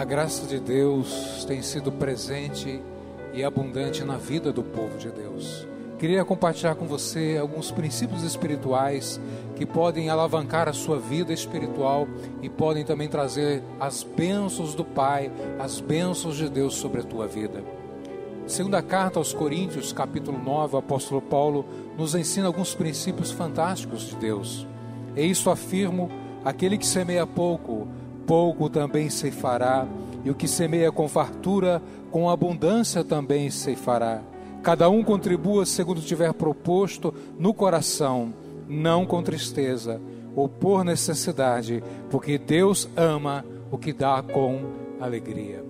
A graça de Deus tem sido presente e abundante na vida do povo de Deus. Queria compartilhar com você alguns princípios espirituais que podem alavancar a sua vida espiritual e podem também trazer as bênçãos do Pai, as bênçãos de Deus sobre a tua vida. Segunda carta aos Coríntios, capítulo 9, o apóstolo Paulo nos ensina alguns princípios fantásticos de Deus. E isso afirmo, aquele que semeia pouco, pouco também ceifará, e o que semeia com fartura, com abundância também ceifará. Cada um contribua segundo tiver proposto no coração, não com tristeza ou por necessidade, porque Deus ama o que dá com alegria.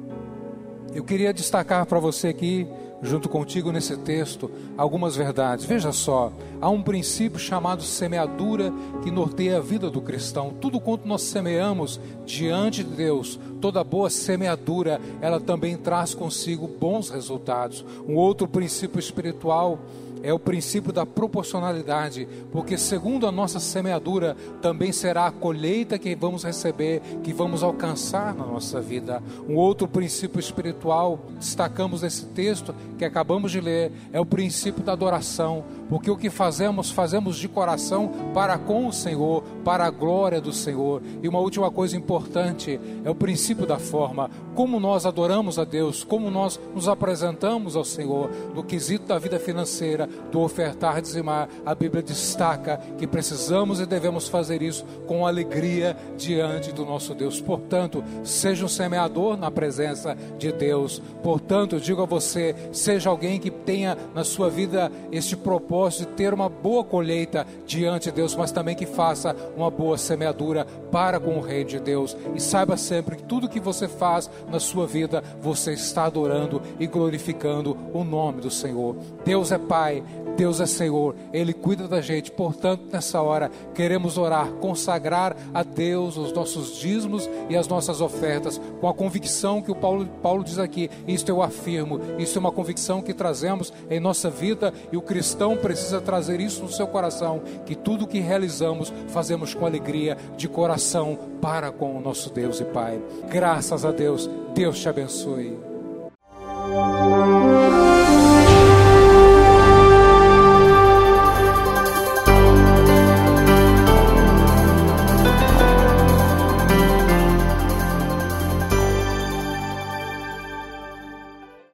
Eu queria destacar para você aqui junto contigo nesse texto algumas verdades. Veja só, há um princípio chamado semeadura que norteia a vida do cristão. Tudo quanto nós semeamos diante de Deus, toda boa semeadura, ela também traz consigo bons resultados. Um outro princípio espiritual é o princípio da proporcionalidade, porque segundo a nossa semeadura também será a colheita que vamos receber, que vamos alcançar na nossa vida. Um outro princípio espiritual, destacamos nesse texto que acabamos de ler, é o princípio da adoração, porque o que fazemos, fazemos de coração para com o Senhor, para a glória do Senhor. E uma última coisa importante é o princípio da forma, como nós adoramos a Deus, como nós nos apresentamos ao Senhor no quesito da vida financeira, do ofertar, dizimar, a Bíblia destaca que precisamos e devemos fazer isso com alegria diante do nosso Deus. Portanto, seja um semeador na presença de Deus. Portanto, digo a você, seja alguém que tenha na sua vida este propósito de ter uma boa colheita diante de Deus, mas também que faça uma boa semeadura para com o Rei de Deus. E saiba sempre que tudo que você faz na sua vida, você está adorando e glorificando o nome do Senhor. Deus é Pai, Deus é Senhor, Ele cuida da gente. Portanto, nessa hora, queremos orar, consagrar a Deus os nossos dízimos e as nossas ofertas, com a convicção que o Paulo, Paulo diz aqui. Isto eu afirmo, isso é uma convicção que trazemos em nossa vida e o cristão precisa trazer isso no seu coração, que tudo que realizamos fazemos com alegria, de coração, para com o nosso Deus e Pai. Graças a Deus, Deus te abençoe.